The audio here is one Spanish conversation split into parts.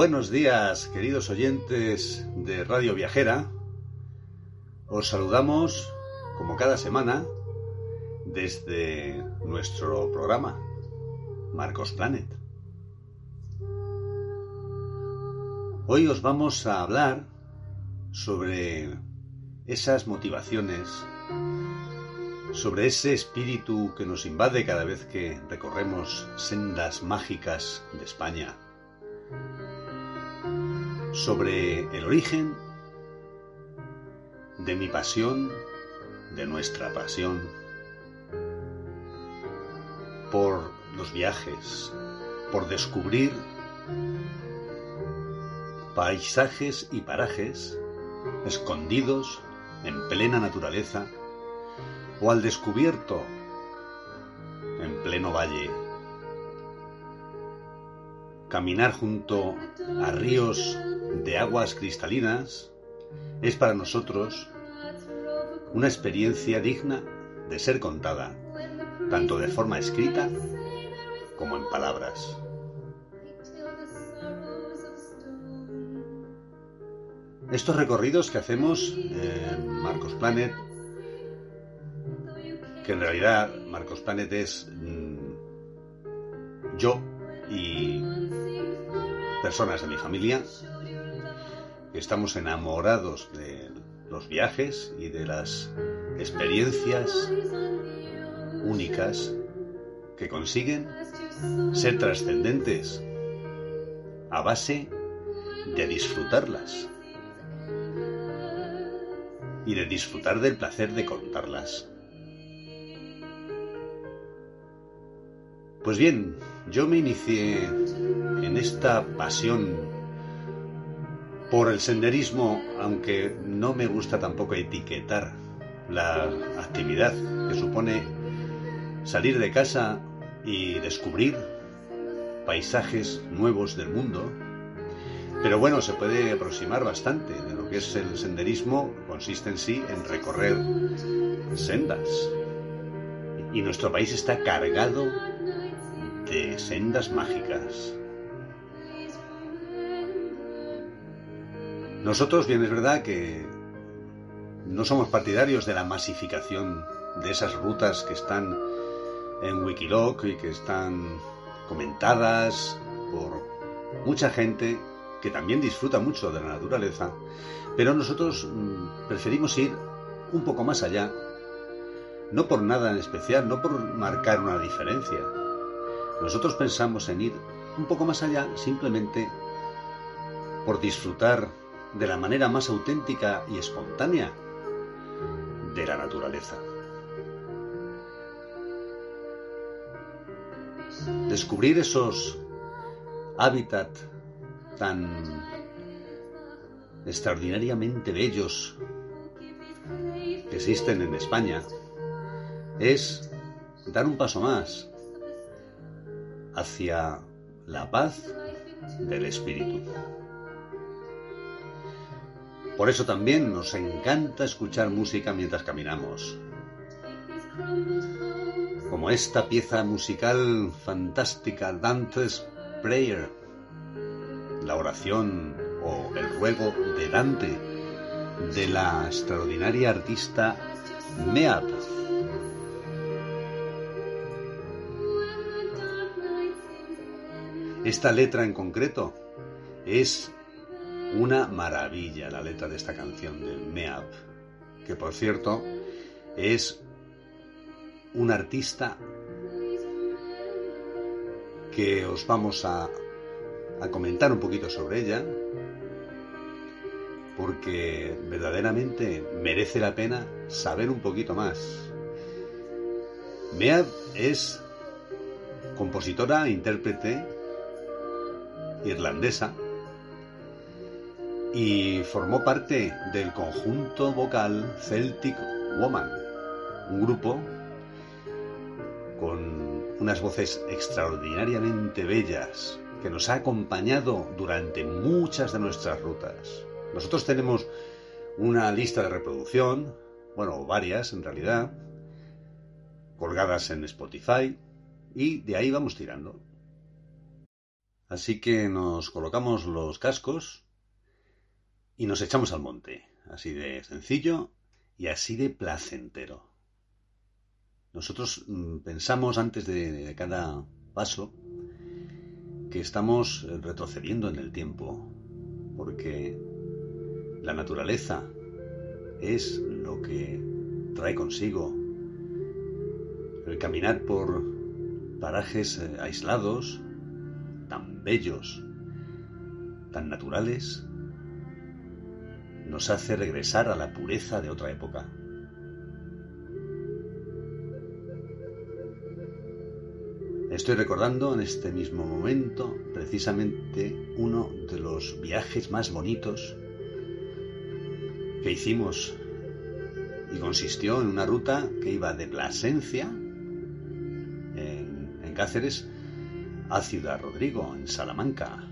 Buenos días, queridos oyentes de Radio Viajera. Os saludamos, como cada semana, desde nuestro programa, Marcos Planet. Hoy os vamos a hablar sobre esas motivaciones, sobre ese espíritu que nos invade cada vez que recorremos sendas mágicas de España sobre el origen de mi pasión, de nuestra pasión, por los viajes, por descubrir paisajes y parajes escondidos en plena naturaleza o al descubierto en pleno valle. Caminar junto a ríos de aguas cristalinas es para nosotros una experiencia digna de ser contada, tanto de forma escrita como en palabras. Estos recorridos que hacemos en Marcos Planet, que en realidad Marcos Planet es mm, yo y personas de mi familia, estamos enamorados de los viajes y de las experiencias únicas que consiguen ser trascendentes a base de disfrutarlas y de disfrutar del placer de contarlas. Pues bien, yo me inicié en esta pasión por el senderismo, aunque no me gusta tampoco etiquetar la actividad que supone salir de casa y descubrir paisajes nuevos del mundo. Pero bueno, se puede aproximar bastante de lo que es el senderismo, consiste en sí en recorrer sendas. Y nuestro país está cargado de sendas mágicas. Nosotros, bien es verdad que no somos partidarios de la masificación de esas rutas que están en Wikiloc y que están comentadas por mucha gente que también disfruta mucho de la naturaleza, pero nosotros mm, preferimos ir un poco más allá, no por nada en especial, no por marcar una diferencia. Nosotros pensamos en ir un poco más allá simplemente por disfrutar de la manera más auténtica y espontánea de la naturaleza. Descubrir esos hábitats tan extraordinariamente bellos que existen en España es dar un paso más hacia la paz del espíritu. Por eso también nos encanta escuchar música mientras caminamos. Como esta pieza musical fantástica, Dante's Prayer, la oración o el ruego de Dante, de la extraordinaria artista Meab. Esta letra en concreto es una maravilla la letra de esta canción de Meab, que por cierto es un artista que os vamos a, a comentar un poquito sobre ella, porque verdaderamente merece la pena saber un poquito más. Meab es compositora, intérprete irlandesa, y formó parte del conjunto vocal Celtic Woman, un grupo con unas voces extraordinariamente bellas que nos ha acompañado durante muchas de nuestras rutas. Nosotros tenemos una lista de reproducción, bueno, varias en realidad, colgadas en Spotify y de ahí vamos tirando. Así que nos colocamos los cascos y nos echamos al monte, así de sencillo y así de placentero. Nosotros mm, pensamos antes de cada paso que estamos retrocediendo en el tiempo, porque la naturaleza es lo que trae consigo el caminar por parajes eh, aislados, tan bellos, tan naturales, nos hace regresar a la pureza de otra época. Estoy recordando en este mismo momento precisamente uno de los viajes más bonitos que hicimos y consistió en una ruta que iba de Plasencia, en, Cáceres, a Ciudad Rodrigo, en Salamanca.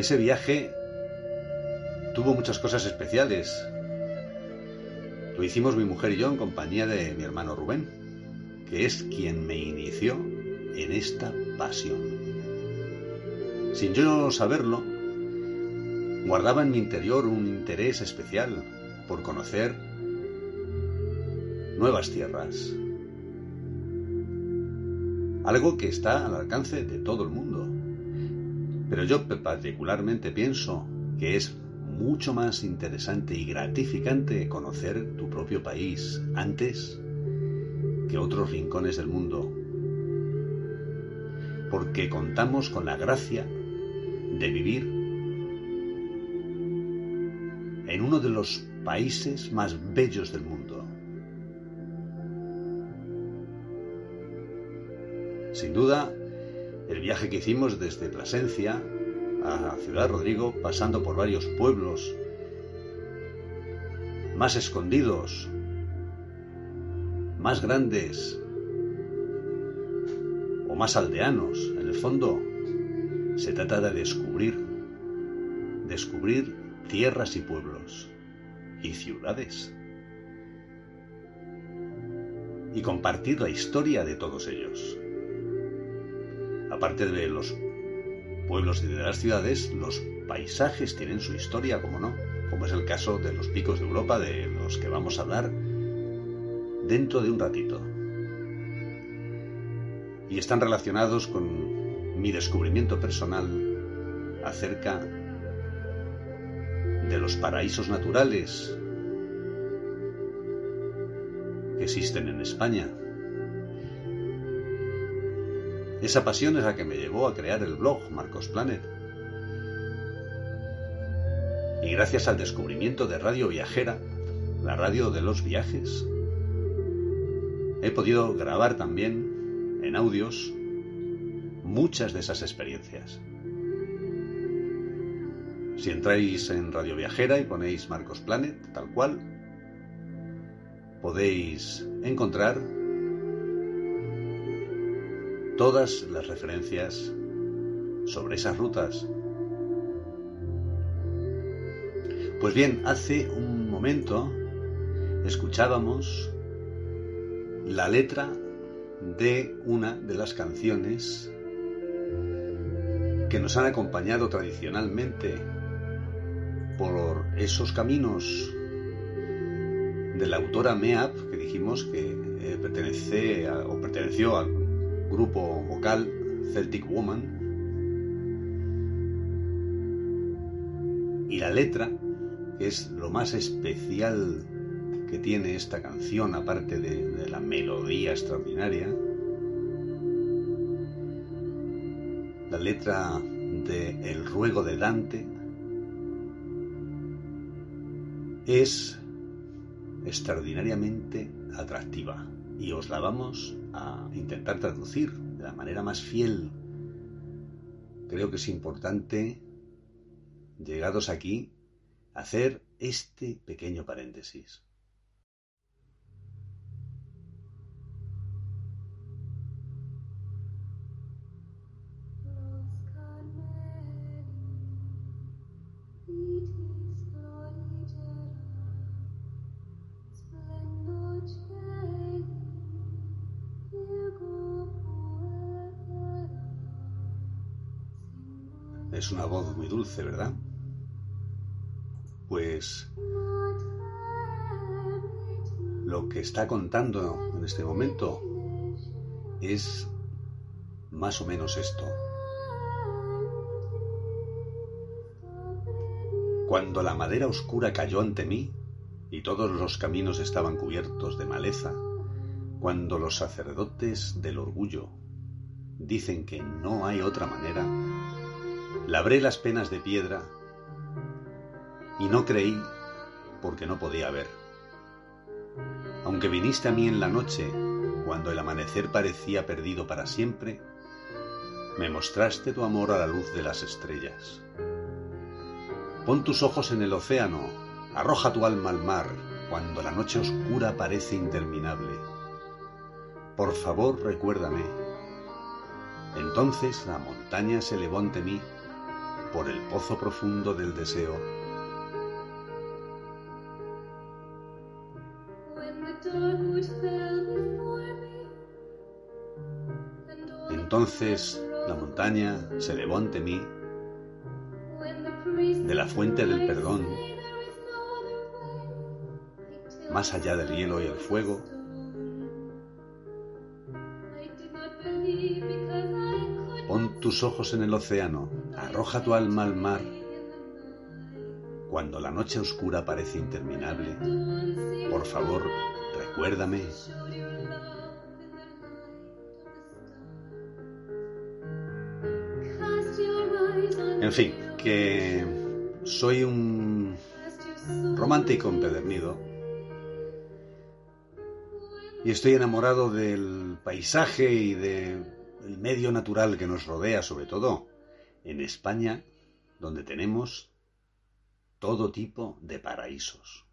Ese viaje tuvo muchas cosas especiales. Lo hicimos mi mujer y yo en compañía de mi hermano Rubén, que es quien me inició en esta pasión. Sin yo saberlo, guardaba en mi interior un interés especial por conocer nuevas tierras. Algo que está al alcance de todo el mundo. Pero yo particularmente pienso que es mucho más interesante y gratificante conocer tu propio país antes que otros rincones del mundo. Porque contamos con la gracia de vivir en uno de los países más bellos del mundo. Sin duda, el viaje que hicimos desde Plasencia a Ciudad Rodrigo, pasando por varios pueblos más escondidos, más grandes o más aldeanos, en el fondo, se trata de descubrir, descubrir tierras y pueblos y ciudades y compartir la historia de todos ellos aparte de los pueblos y de las ciudades, los paisajes tienen su historia, como no, como es el caso de los picos de Europa, de los que vamos a hablar dentro de un ratito. Y están relacionados con mi descubrimiento personal acerca de los paraísos naturales que existen en España esa pasión es la que me llevó a crear el blog Marcos Planet. Y gracias al descubrimiento de Radio Viajera, la radio de los viajes, he podido grabar también en audios muchas de esas experiencias. Si entráis en Radio Viajera y ponéis Marcos Planet, tal cual, podéis encontrar todas las referencias sobre esas rutas. Pues bien, hace un momento escuchábamos la letra de una de las canciones que nos han acompañado tradicionalmente por esos caminos de la autora Meap, que dijimos que eh, o perteneció al grupo vocal Celtic Woman. Y la letra, es lo más especial que tiene esta canción, aparte de, la melodía extraordinaria, la letra de El ruego de Dante es extraordinariamente atractiva y os la vamos a intentar traducir de la manera más fiel. Creo que es importante, llegados aquí, hacer este pequeño paréntesis. Es una voz muy dulce, ¿verdad? Pues lo que está contando en este momento es más o menos esto. Cuando la madera oscura cayó ante mí y todos los caminos estaban cubiertos de maleza, cuando los sacerdotes del orgullo dicen que no hay otra manera, labré las penas de piedra y no creí porque no podía ver. Aunque viniste a mí en la noche, cuando el amanecer parecía perdido para siempre, me mostraste tu amor a la luz de las estrellas. Pon tus ojos en el océano, arroja tu alma al mar cuando la noche oscura parece interminable. Por favor, recuérdame. Entonces la montaña se elevó ante mí por el pozo profundo del deseo. Entonces la montaña se elevó ante mí de la fuente del perdón, más allá del hielo y el fuego, tus ojos en el océano, arroja tu alma al mar. Cuando la noche oscura parece interminable, por favor, recuérdame. En fin, que soy un romántico empedernido y estoy enamorado del paisaje y del medio natural que nos rodea, sobre todo en España, donde tenemos todo tipo de paraísos.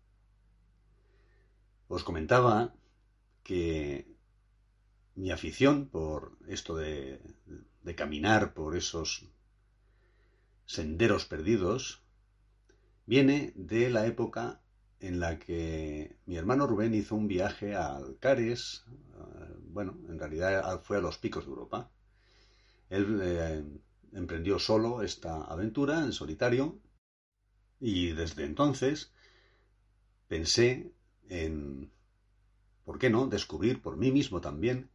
Os comentaba que mi afición por esto de caminar por esos senderos perdidos viene de la época en la que mi hermano Rubén hizo un viaje a Alcares, bueno, en realidad fue a los picos de Europa. Él eh, emprendió solo esta aventura en solitario y desde entonces pensé en, ¿por qué no?, descubrir por mí mismo también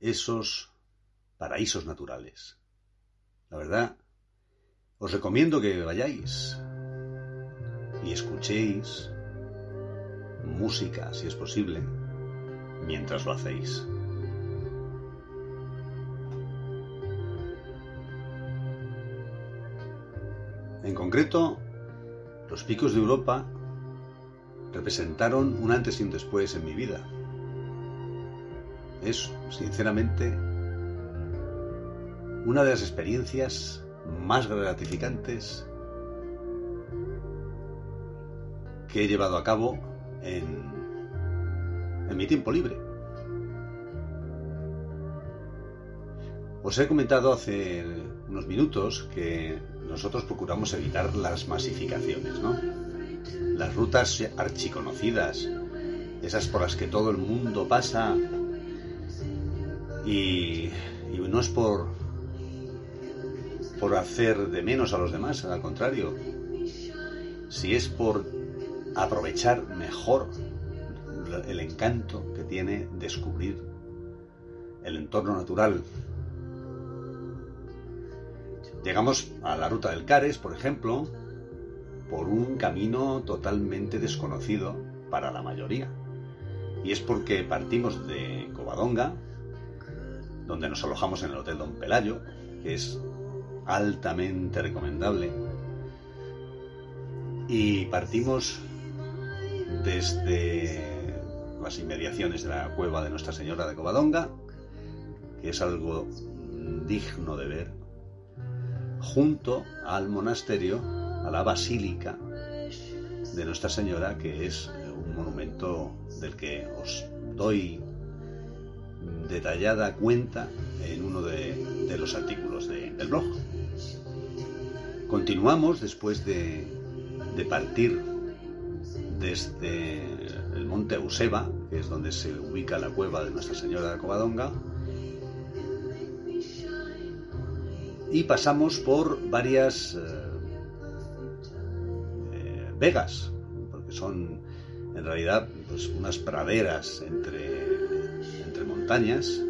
esos paraísos naturales. La verdad, os recomiendo que vayáis y escuchéis música, si es posible, mientras lo hacéis. En concreto, los picos de Europa representaron un antes y un después en mi vida. Es, sinceramente, una de las experiencias más gratificantes que he llevado a cabo en, en mi tiempo libre. Os he comentado hace unos minutos que nosotros procuramos evitar las masificaciones, ¿no? Las rutas archiconocidas, esas por las que todo el mundo pasa y, no es por por hacer de menos a los demás, al contrario, si es por aprovechar mejor el encanto que tiene descubrir el entorno natural. Llegamos a la ruta del Cares, por ejemplo, por un camino totalmente desconocido para la mayoría. Y es porque partimos de Covadonga, donde nos alojamos en el Hotel Don Pelayo, que es altamente recomendable. Y partimos desde las inmediaciones de la cueva de Nuestra Señora de Covadonga, que es algo digno de ver, junto al monasterio, a la basílica de Nuestra Señora, que es un monumento del que os doy detallada cuenta en uno de, los artículos del blog. Continuamos después de, de partir desde el monte Euseba, que es donde se ubica la cueva de Nuestra Señora de Covadonga, y pasamos por varias eh, eh, vegas, porque son en realidad pues, unas praderas entre, montañas,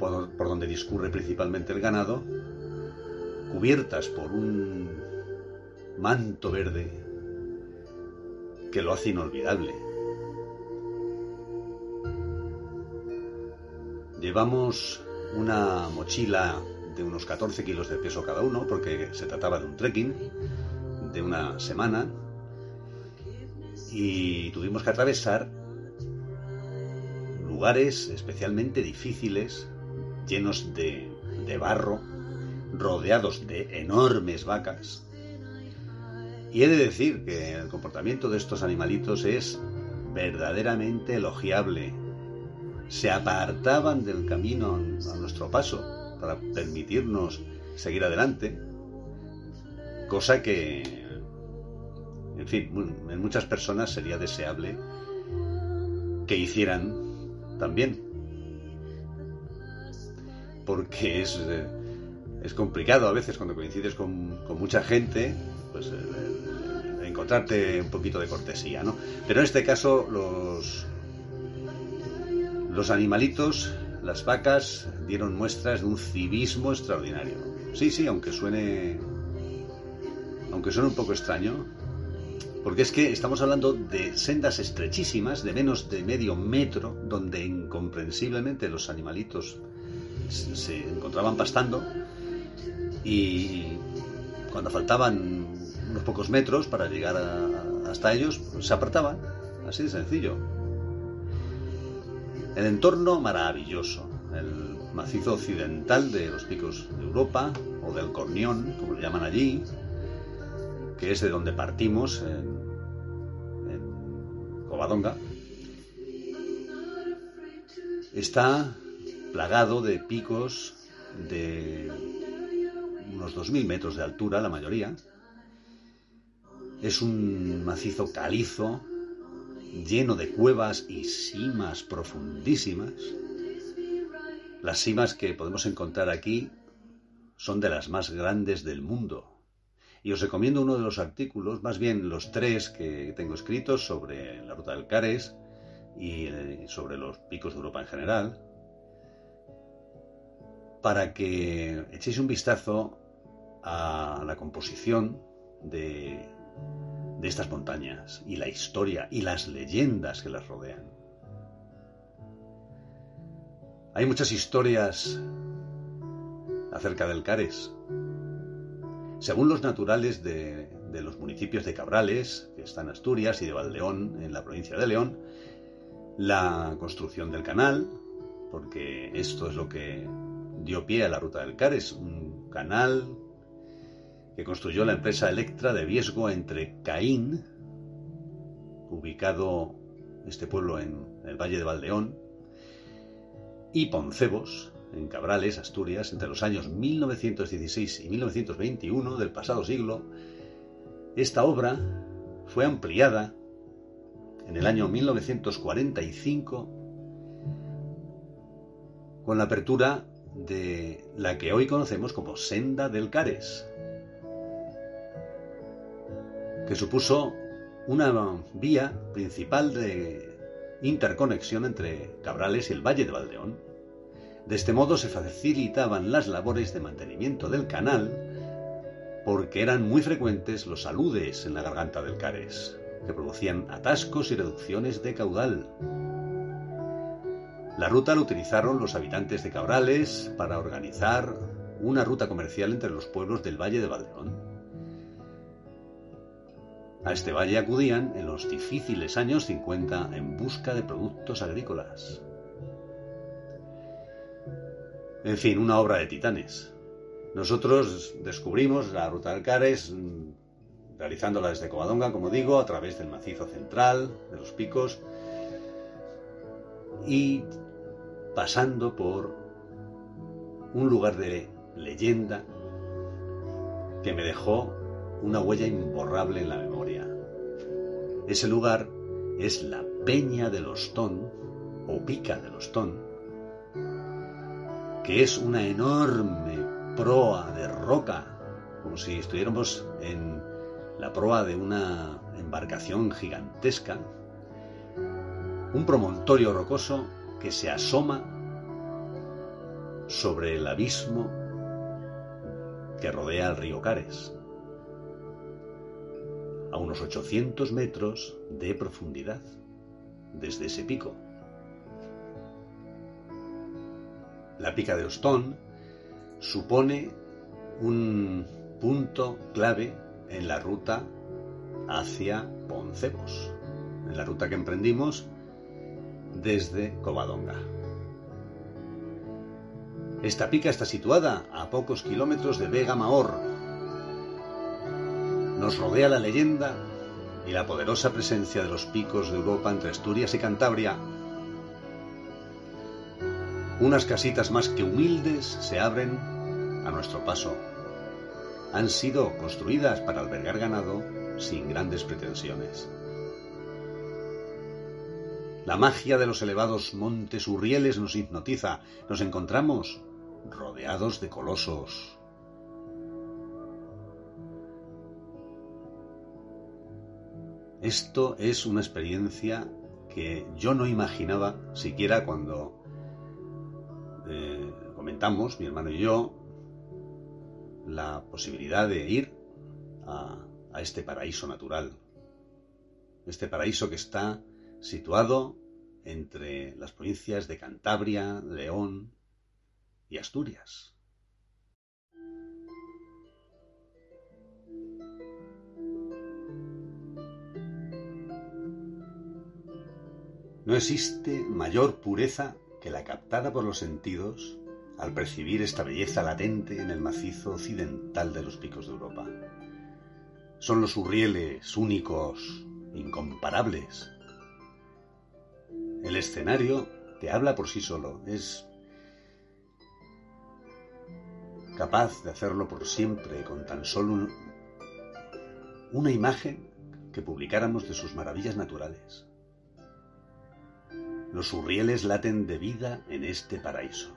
por donde discurre principalmente el ganado, cubiertas por un manto verde que lo hace inolvidable. Llevamos una mochila de unos 14 kilos de peso cada uno, porque se trataba de un trekking de una semana, y tuvimos que atravesar lugares especialmente difíciles, llenos de, de barro, rodeados de enormes vacas. Y he de decir que el comportamiento de estos animalitos es verdaderamente elogiable. Se apartaban del camino a nuestro paso para permitirnos seguir adelante, cosa que, en fin, en muchas personas sería deseable que hicieran también. Porque es, eh, complicado a veces cuando coincides con, con mucha gente, pues eh, encontrarte un poquito de cortesía, ¿no? Pero en este caso los, los animalitos las vacas dieron muestras de un civismo extraordinario. Sí, sí, aunque suene. Aunque suene un poco extraño. Porque es que estamos hablando de sendas estrechísimas, de menos de medio metro, donde incomprensiblemente los animalitos se encontraban pastando. Y cuando faltaban unos pocos metros para llegar hasta ellos, se apartaban. Así de sencillo. El entorno maravilloso, el macizo occidental de los picos de Europa, o del Cornión, como lo llaman allí, que es de donde partimos en, en Covadonga, está plagado de picos de unos 2.000 metros de altura, la mayoría. Es un macizo calizo, lleno de cuevas y simas profundísimas. Las simas que podemos encontrar aquí son de las más grandes del mundo. Y os recomiendo uno de los artículos, más bien los tres que tengo escritos sobre la ruta del Cares y eh, sobre los picos de Europa en general, para que echéis un vistazo a la composición de de estas montañas y la historia y las leyendas que las rodean. Hay muchas historias acerca del Cares. Según los naturales de, los municipios de Cabrales, que está en Asturias, y de Valdeón, en la provincia de León, la construcción del canal, porque esto es lo que dio pie a la ruta del Cares, un canal que construyó la empresa Electra de Viesgo entre Caín, ubicado este pueblo en el Valle de Valdeón, y Poncebos, en Cabrales, Asturias, entre los años 1916 y 1921 del pasado siglo, esta obra fue ampliada en el año 1945 con la apertura de la que hoy conocemos como Senda del Cares, que supuso una vía principal de interconexión entre Cabrales y el Valle de Valdeón. De este modo se facilitaban las labores de mantenimiento del canal porque eran muy frecuentes los aludes en la garganta del Cares, que producían atascos y reducciones de caudal. La ruta la utilizaron los habitantes de Cabrales para organizar una ruta comercial entre los pueblos del Valle de Valdeón. A este valle acudían en los difíciles años 50 en busca de productos agrícolas. En fin, una obra de titanes. Nosotros descubrimos la ruta del Cares mm, realizándola desde Covadonga, como digo, a través del macizo central, de los picos, y pasando por un lugar de leyenda que me dejó una huella imborrable en la memoria. Ese lugar es la Peña de los Ton, o Pica de los Ton, que es una enorme proa de roca, como si estuviéramos en la proa de una embarcación gigantesca, un promontorio rocoso que se asoma sobre el abismo que rodea el río Cares, a unos 800 metros de profundidad desde ese pico. La pica de Ostón supone un punto clave en la ruta hacia Poncebos, en la ruta que emprendimos desde Covadonga. Esta pica está situada a pocos kilómetros de Vega Mahor. Nos rodea la leyenda y la poderosa presencia de los picos de Europa entre Asturias y Cantabria. Unas casitas más que humildes se abren a nuestro paso. Han sido construidas para albergar ganado sin grandes pretensiones. La magia de los elevados montes Urrieles nos hipnotiza. Nos encontramos rodeados de colosos. Esto es una experiencia que yo no imaginaba siquiera cuando eh, comentamos, mi hermano y yo, la posibilidad de ir a este paraíso natural. Este paraíso que está situado entre las provincias de Cantabria, León y Asturias. No existe mayor pureza que la captada por los sentidos al percibir esta belleza latente en el macizo occidental de los picos de Europa. Son los urrieles únicos, incomparables, el escenario te habla por sí solo. Es capaz de hacerlo por siempre con tan solo una imagen que publicáramos de sus maravillas naturales. Los urrieles laten de vida en este paraíso.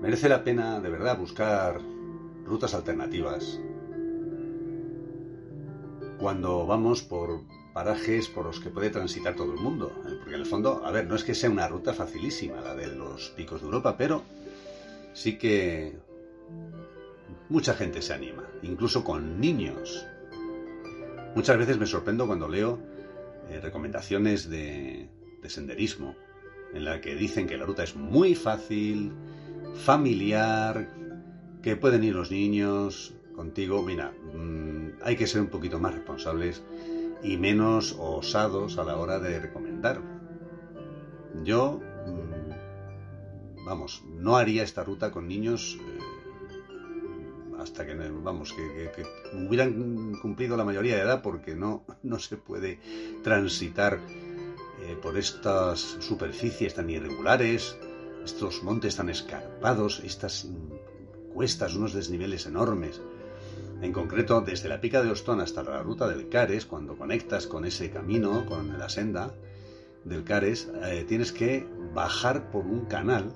Merece la pena de verdad buscar rutas alternativas cuando vamos por parajes por los que puede transitar todo el mundo. ¿eh? Porque en el fondo, a ver, no es que sea una ruta facilísima la de los picos de Europa, pero sí que mucha gente se anima, incluso con niños. Muchas veces me sorprendo cuando leo eh, recomendaciones de, de senderismo, en la que dicen que la ruta es muy fácil, familiar, que pueden ir los niños, contigo, mira, mm, hay que ser un poquito más responsables y menos osados a la hora de recomendar. Yo, mm, vamos, no haría esta ruta con niños eh, hasta que, vamos, que, hubieran cumplido la mayoría de edad porque no, no se puede transitar eh, por estas superficies tan irregulares, estos montes tan escarpados, estas cuestas, unos desniveles enormes. En concreto, desde la pica de Ostón hasta la ruta del Cares, cuando conectas con ese camino, con la senda del Cares, eh, tienes que bajar por un canal,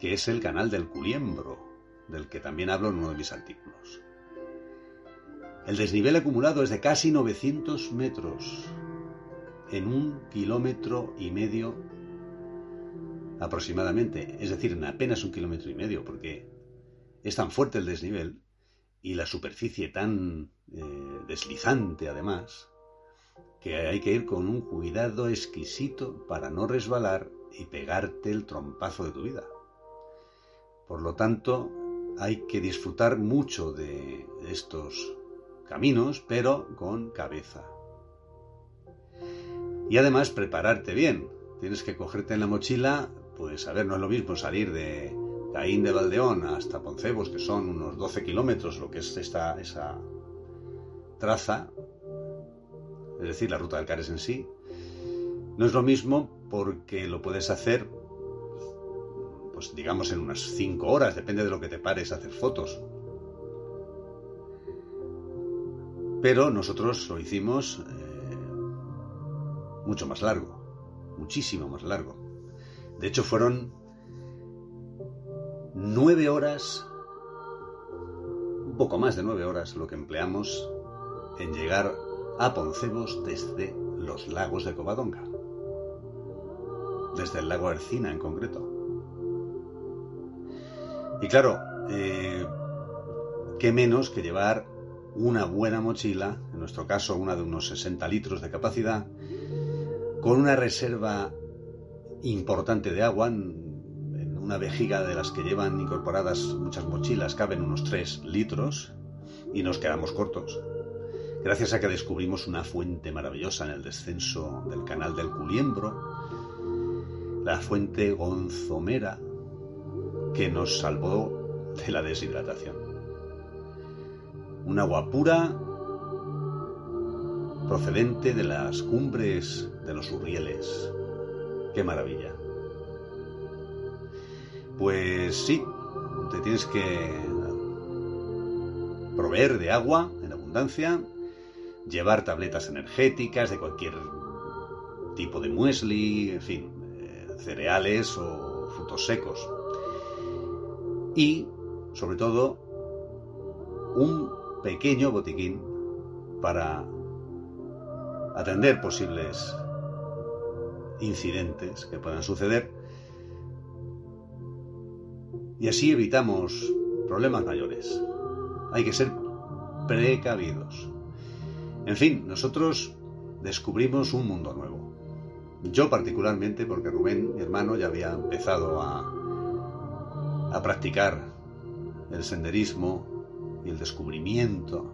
que es el canal del Culiembro, del que también hablo en uno de mis artículos. El desnivel acumulado es de casi 900 metros en un kilómetro y medio aproximadamente, es decir, en apenas un kilómetro y medio, porque es tan fuerte el desnivel y la superficie tan eh, deslizante además, que hay que ir con un cuidado exquisito para no resbalar y pegarte el trompazo de tu vida. Por lo tanto, hay que disfrutar mucho de estos caminos, pero con cabeza. Y además prepararte bien. Tienes que cogerte en la mochila, pues a ver, no es lo mismo salir de, Caín de Valdeón hasta Poncebos, que son unos 12 kilómetros, lo que es esta, esa traza, es decir, la ruta del Cares en sí, no es lo mismo porque lo puedes hacer, pues digamos, en unas 5 horas, depende de lo que te pares a hacer fotos. Pero nosotros lo hicimos eh, mucho más largo, muchísimo más largo. De hecho, fueron nueve horas, un poco más de nueve horas, lo que empleamos en llegar a Poncebos desde los lagos de Covadonga, desde el lago Ercina en concreto. Y claro, eh, qué menos que llevar una buena mochila, en nuestro caso una de unos 60 litros de capacidad, con una reserva importante de agua, en una vejiga de las que llevan incorporadas muchas mochilas caben unos 3 litros y nos quedamos cortos. Gracias a que descubrimos una fuente maravillosa en el descenso del canal del Culiembro, la fuente Gonzomera, que nos salvó de la deshidratación. Un agua pura procedente de las cumbres de los Urrieles. ¡Qué maravilla! Pues sí, te tienes que proveer de agua en abundancia, llevar tabletas energéticas de cualquier tipo de muesli, en fin, eh, cereales o frutos secos. Y, sobre todo, un pequeño botiquín para atender posibles incidentes que puedan suceder y así evitamos problemas mayores. Hay que ser precavidos. En fin, nosotros descubrimos un mundo nuevo. Yo particularmente, porque Rubén, mi hermano, ya había empezado a, a practicar el senderismo y el descubrimiento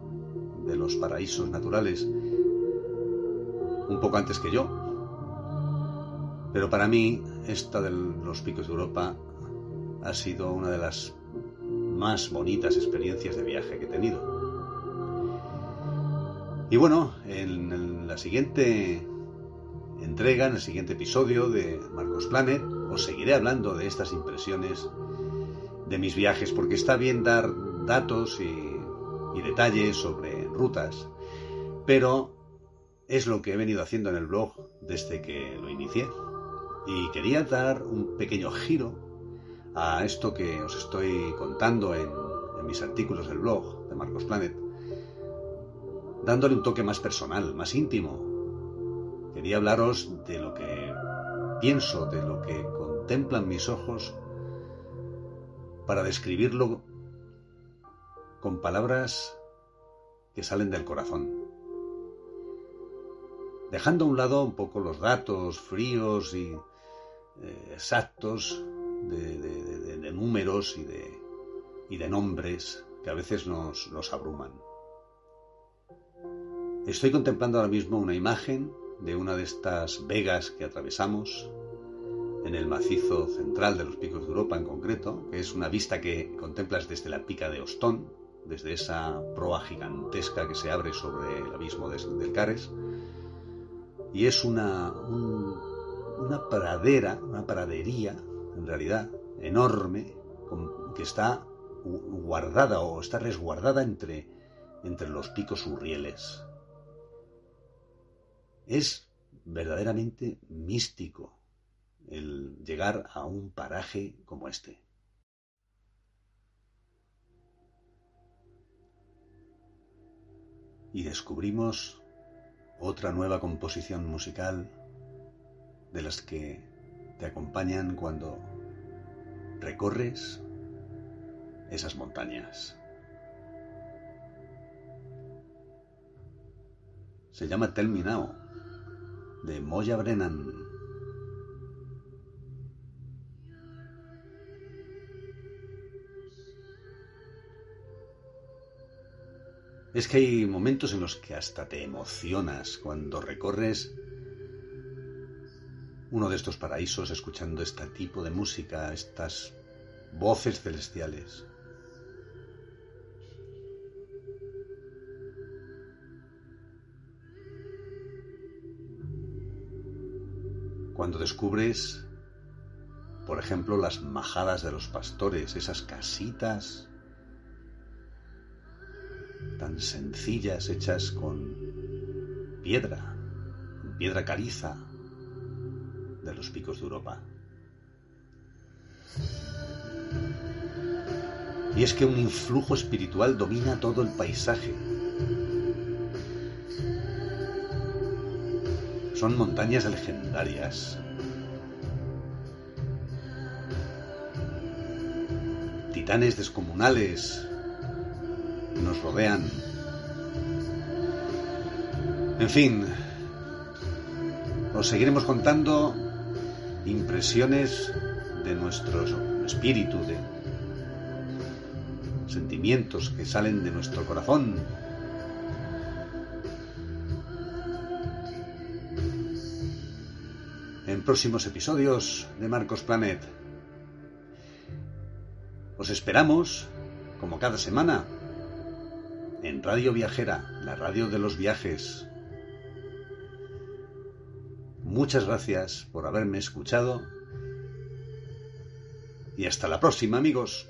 de los paraísos naturales un poco antes que yo. Pero para mí, esta de los picos de Europa ha sido una de las más bonitas experiencias de viaje que he tenido. Y bueno, en, la siguiente entrega, en el siguiente episodio de Marcos Planet, os seguiré hablando de estas impresiones de mis viajes, porque está bien dar datos y detalles sobre rutas, pero es lo que he venido haciendo en el blog desde que lo inicié. Y quería dar un pequeño giro a esto que os estoy contando en, mis artículos del blog de Marcos Planet, dándole un toque más personal, más íntimo. Quería hablaros de lo que pienso, de lo que contemplan mis ojos, para describirlo con palabras que salen del corazón dejando a un lado un poco los datos fríos y eh, exactos de, números y de, nombres que a veces nos, nos abruman. Estoy contemplando ahora mismo una imagen de una de estas vegas que atravesamos en el macizo central de los picos de Europa en concreto, que es una vista que contemplas desde la pica de Ostón, desde esa proa gigantesca que se abre sobre el abismo del Cares, y es una, una pradera, una pradería, en realidad, enorme, que está guardada o está resguardada entre, entre los picos urrieles. Es verdaderamente místico el llegar a un paraje como este. Y descubrimos otra nueva composición musical de las que te acompañan cuando recorres esas montañas. Se llama Tell de Moya Brennan. Es que hay momentos en los que hasta te emocionas cuando recorres uno de estos paraísos escuchando este tipo de música, estas voces celestiales. Cuando descubres, por ejemplo, las majadas de los pastores, esas casitas sencillas, hechas con piedra, piedra caliza de los picos de Europa. Y es que un influjo espiritual domina todo el paisaje. Son montañas legendarias. Titanes descomunales nos rodean. En fin, os seguiremos contando impresiones de nuestro espíritu, de sentimientos que salen de nuestro corazón. En próximos episodios de Marcos Planet. Os esperamos, como cada semana, en Radio Viajera, la radio de los viajes. Muchas gracias por haberme escuchado y hasta la próxima amigos.